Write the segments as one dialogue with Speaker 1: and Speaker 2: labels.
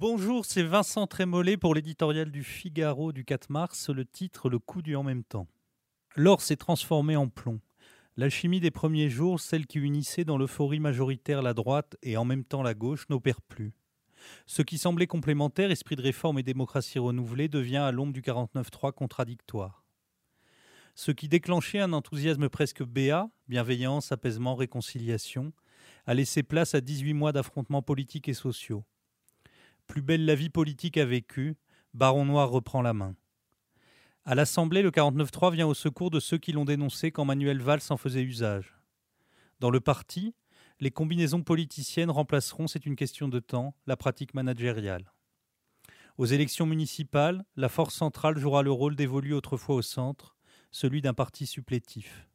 Speaker 1: Bonjour, c'est Vincent Trémollet pour l'éditorial du Figaro du 4 mars, le titre Le coup du en même temps. L'or s'est transformé en plomb. L'alchimie des premiers jours, celle qui unissait dans l'euphorie majoritaire la droite et en même temps la gauche, n'opère plus. Ce qui semblait complémentaire, esprit de réforme et démocratie renouvelée, devient à l'ombre du 49-3 contradictoire. Ce qui déclenchait un enthousiasme presque béat, bienveillance, apaisement, réconciliation, a laissé place à 18 mois d'affrontements politiques et sociaux. Plus belle la vie politique a vécu, Baron Noir reprend la main. À l'Assemblée, le 49-3 vient au secours de ceux qui l'ont dénoncé quand Manuel Valls en faisait usage. Dans le parti, les combinaisons politiciennes remplaceront, c'est une question de temps, la pratique managériale. Aux élections municipales, la force centrale jouera le rôle dévolu autrefois au centre, celui d'un parti supplétif.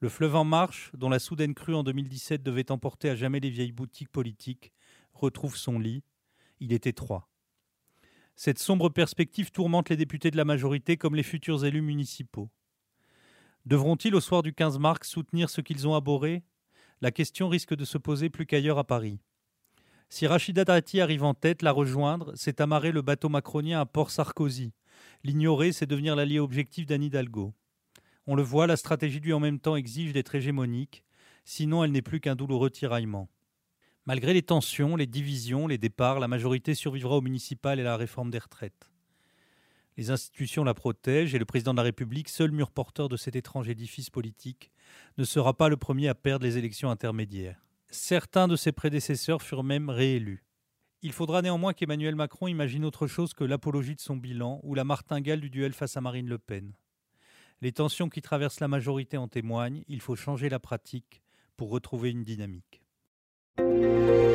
Speaker 1: Le fleuve en marche, dont la soudaine crue en 2017 devait emporter à jamais les vieilles boutiques politiques, retrouve son lit. Il était trois. Cette sombre perspective tourmente les députés de la majorité comme les futurs élus municipaux. Devront-ils au soir du 15 mars soutenir ce qu'ils ont abhorré? La question risque de se poser plus qu'ailleurs à Paris. Si Rachida Dati arrive en tête, la rejoindre, c'est amarrer le bateau macronien à Port Sarkozy. L'ignorer, c'est devenir l'allié objectif d'Anne Hidalgo. On le voit, la stratégie du en même temps exige d'être hégémonique, sinon elle n'est plus qu'un douloureux tiraillement. Malgré les tensions, les divisions, les départs, la majorité survivra au municipal et à la réforme des retraites. Les institutions la protègent et le président de la République, seul mur porteur de cet étrange édifice politique, ne sera pas le premier à perdre les élections intermédiaires. Certains de ses prédécesseurs furent même réélus. Il faudra néanmoins qu'Emmanuel Macron imagine autre chose que l'apologie de son bilan ou la martingale du duel face à Marine Le Pen. Les tensions qui traversent la majorité en témoignent, il faut changer la pratique pour retrouver une dynamique. Thank you.